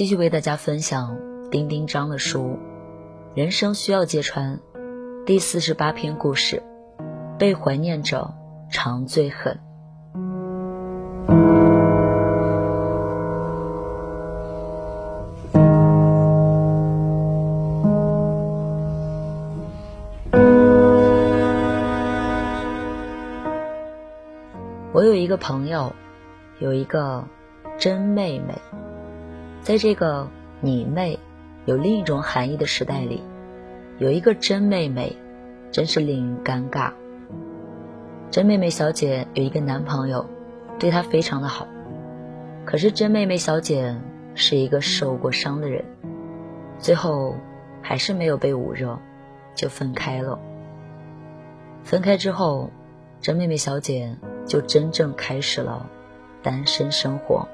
继续为大家分享丁丁章的书《人生需要揭穿》第四十八篇故事：被怀念者常最狠。我有一个朋友，有一个真妹妹。在这个你妹有另一种含义的时代里，有一个真妹妹，真是令人尴尬。真妹妹小姐有一个男朋友，对她非常的好，可是真妹妹小姐是一个受过伤的人，最后还是没有被捂热，就分开了。分开之后，真妹妹小姐就真正开始了单身生活。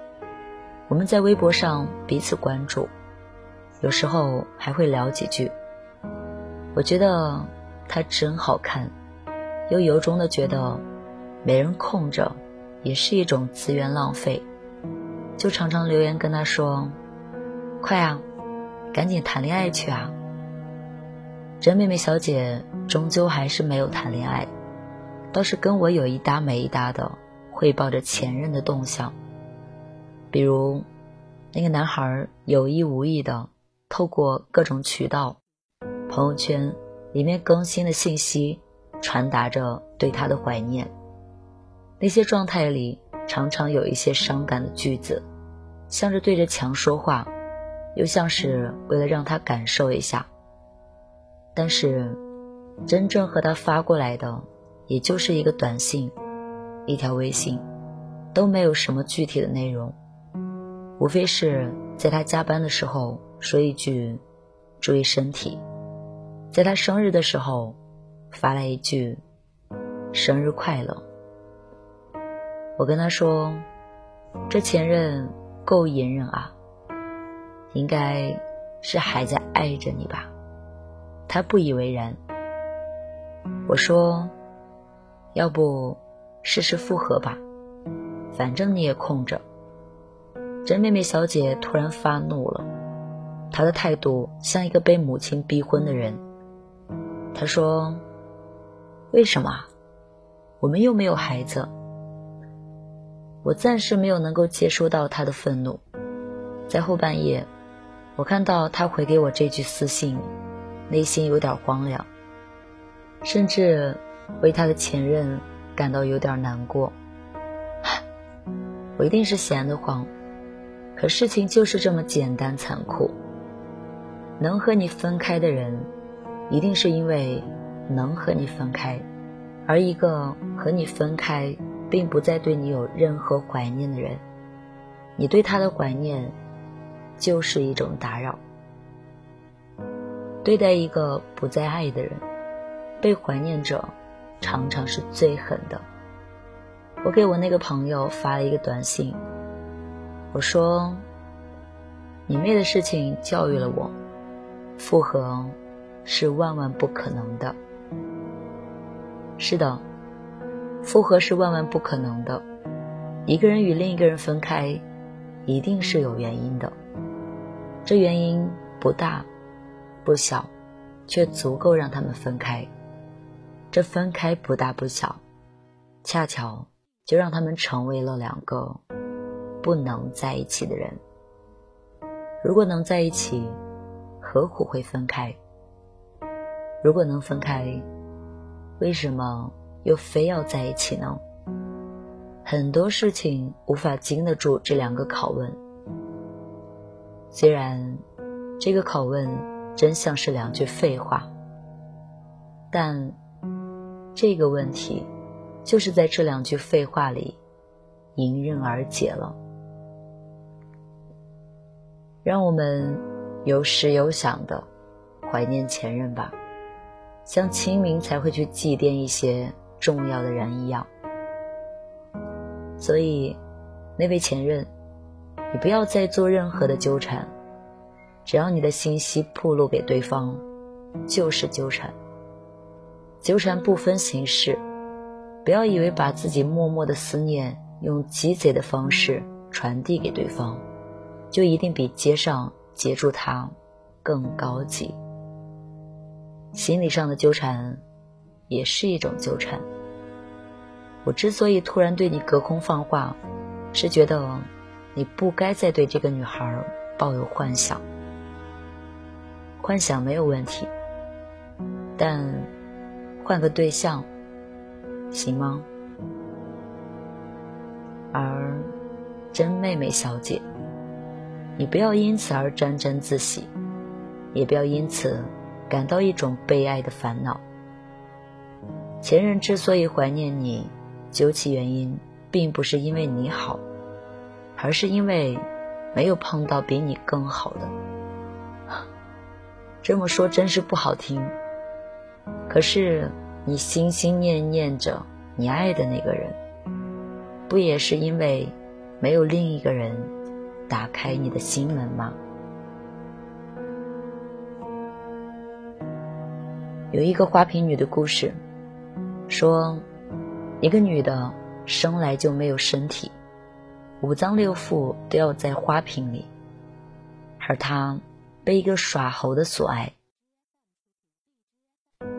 我们在微博上彼此关注，有时候还会聊几句。我觉得她真好看，又由衷的觉得没人空着也是一种资源浪费，就常常留言跟她说：“快啊，赶紧谈恋爱去啊！”真妹妹小姐终究还是没有谈恋爱，倒是跟我有一搭没一搭的汇报着前任的动向。比如，那个男孩有意无意的透过各种渠道，朋友圈里面更新的信息，传达着对他的怀念。那些状态里常常有一些伤感的句子，像是对着墙说话，又像是为了让他感受一下。但是，真正和他发过来的，也就是一个短信，一条微信，都没有什么具体的内容。无非是在他加班的时候说一句“注意身体”，在他生日的时候发来一句“生日快乐”。我跟他说：“这前任够隐忍啊，应该是还在爱着你吧？”他不以为然。我说：“要不试试复合吧，反正你也空着。”真妹妹小姐突然发怒了，她的态度像一个被母亲逼婚的人。她说：“为什么？我们又没有孩子。”我暂时没有能够接收到她的愤怒。在后半夜，我看到她回给我这句私信，内心有点荒凉，甚至为她的前任感到有点难过。我一定是闲得慌。可事情就是这么简单残酷。能和你分开的人，一定是因为能和你分开；而一个和你分开，并不再对你有任何怀念的人，你对他的怀念，就是一种打扰。对待一个不再爱的人，被怀念者，常常是最狠的。我给我那个朋友发了一个短信。我说：“你妹的事情教育了我，复合是万万不可能的。是的，复合是万万不可能的。一个人与另一个人分开，一定是有原因的。这原因不大不小，却足够让他们分开。这分开不大不小，恰巧就让他们成为了两个。”不能在一起的人，如果能在一起，何苦会分开？如果能分开，为什么又非要在一起呢？很多事情无法经得住这两个拷问。虽然这个拷问真像是两句废话，但这个问题就是在这两句废话里。迎刃而解了。让我们有始有想的怀念前任吧，像清明才会去祭奠一些重要的人一样。所以，那位前任，你不要再做任何的纠缠，只要你的信息暴露给对方，就是纠缠。纠缠不分形式，不要以为把自己默默的思念用鸡贼的方式传递给对方，就一定比街上截住他更高级。心理上的纠缠，也是一种纠缠。我之所以突然对你隔空放话，是觉得你不该再对这个女孩抱有幻想。幻想没有问题，但换个对象行吗？而真妹妹小姐，你不要因此而沾沾自喜，也不要因此感到一种被爱的烦恼。前任之所以怀念你。究其原因，并不是因为你好，而是因为没有碰到比你更好的。这么说真是不好听，可是你心心念念着你爱的那个人，不也是因为没有另一个人打开你的心门吗？有一个花瓶女的故事，说。一个女的生来就没有身体，五脏六腑都要在花瓶里，而她被一个耍猴的所爱。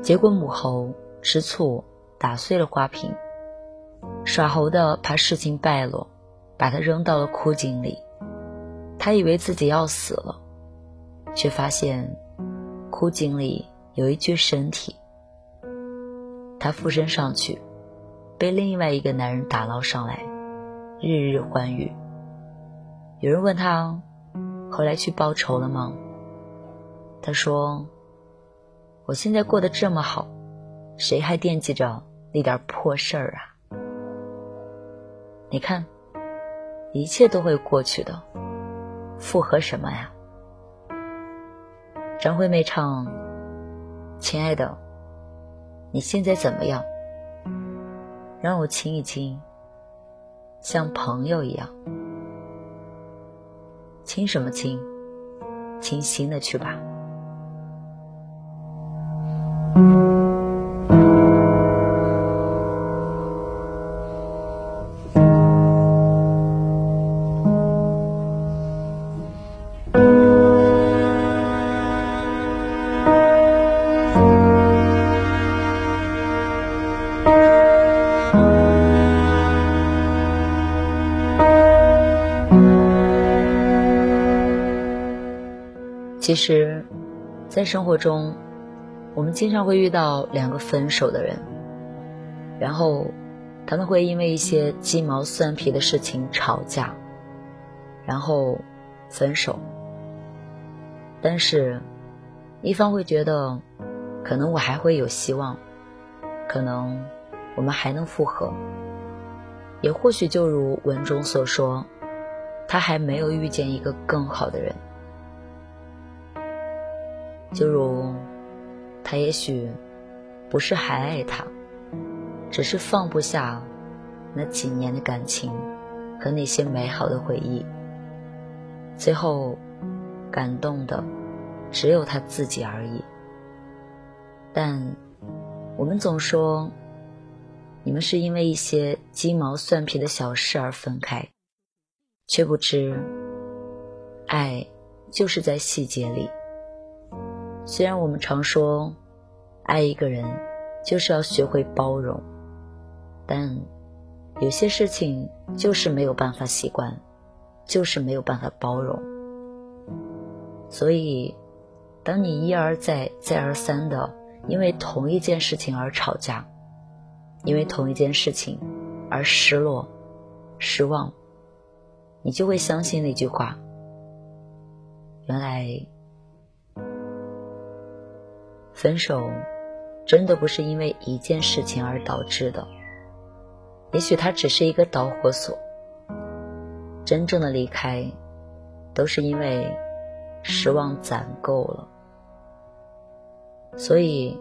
结果母猴吃醋打碎了花瓶，耍猴的怕事情败露，把它扔到了枯井里。他以为自己要死了，却发现枯井里有一具身体。他附身上去。被另外一个男人打捞上来，日日欢愉。有人问他，后来去报仇了吗？他说：“我现在过得这么好，谁还惦记着那点破事儿啊？你看，一切都会过去的，复合什么呀？”张惠妹唱：“亲爱的，你现在怎么样？”让我亲一亲，像朋友一样。亲什么亲？亲新的去吧。其实，在生活中，我们经常会遇到两个分手的人，然后他们会因为一些鸡毛蒜皮的事情吵架，然后分手。但是，一方会觉得，可能我还会有希望，可能我们还能复合，也或许就如文中所说，他还没有遇见一个更好的人。就如，他也许不是还爱他，只是放不下那几年的感情和那些美好的回忆。最后，感动的只有他自己而已。但我们总说，你们是因为一些鸡毛蒜皮的小事而分开，却不知，爱就是在细节里。虽然我们常说，爱一个人就是要学会包容，但有些事情就是没有办法习惯，就是没有办法包容。所以，当你一而再、再而三的因为同一件事情而吵架，因为同一件事情而失落、失望，你就会相信那句话：原来。分手，真的不是因为一件事情而导致的。也许它只是一个导火索，真正的离开，都是因为失望攒够了。所以，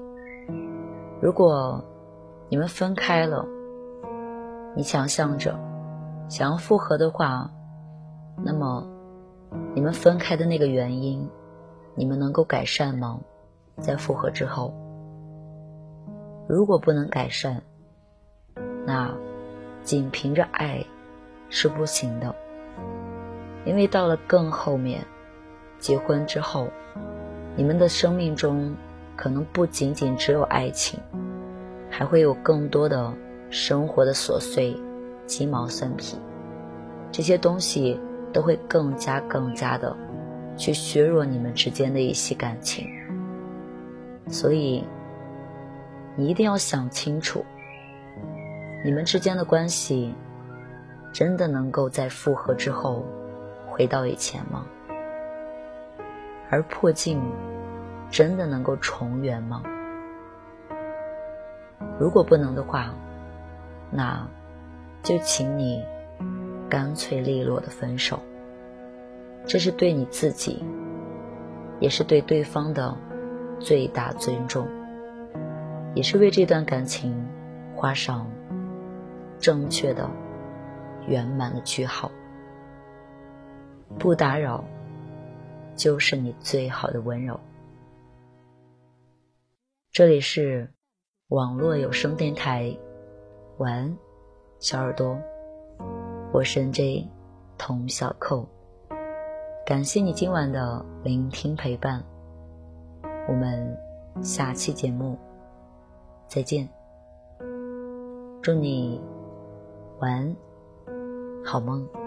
如果你们分开了，你想象着想要复合的话，那么你们分开的那个原因，你们能够改善吗？在复合之后，如果不能改善，那仅凭着爱是不行的。因为到了更后面，结婚之后，你们的生命中可能不仅仅只有爱情，还会有更多的生活的琐碎、鸡毛蒜皮，这些东西都会更加更加的去削弱你们之间的一些感情。所以，你一定要想清楚，你们之间的关系真的能够在复合之后。回到以前吗？而破镜真的能够重圆吗？如果不能的话，那就请你干脆利落的分手。这是对你自己，也是对对方的最大尊重，也是为这段感情画上正确的、圆满的句号。不打扰，就是你最好的温柔。这里是网络有声电台，晚安，小耳朵，我是 N J 童小扣，感谢你今晚的聆听陪伴，我们下期节目再见，祝你晚安，好梦。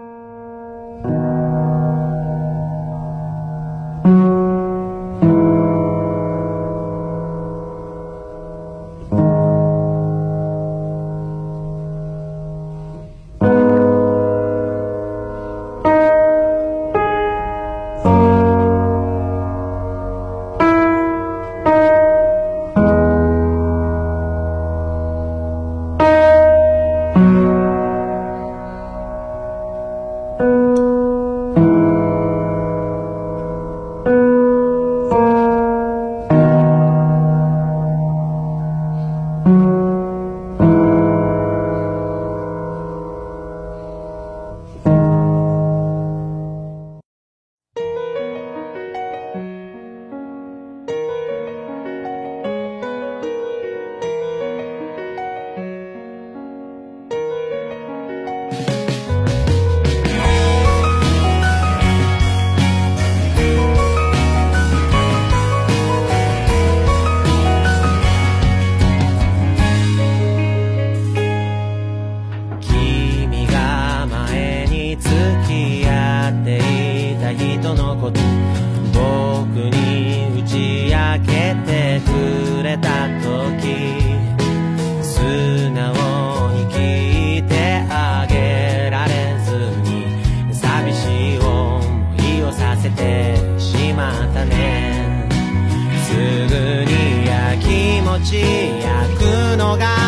Oh God.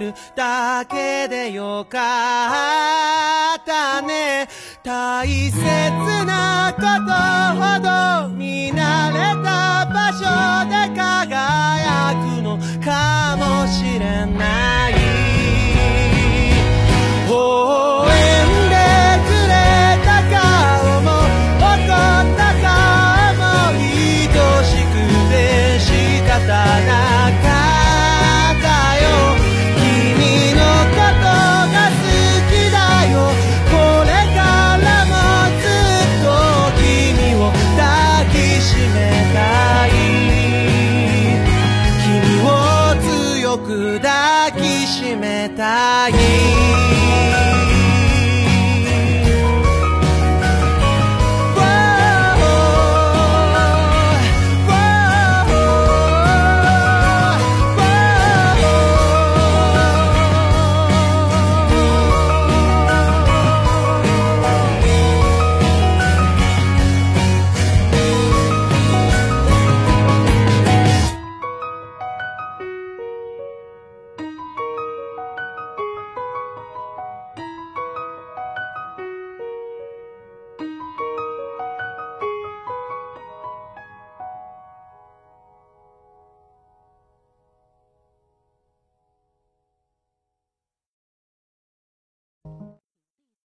るだけでよかったね。大切なことほど見慣れた場所で輝くのかもしれない。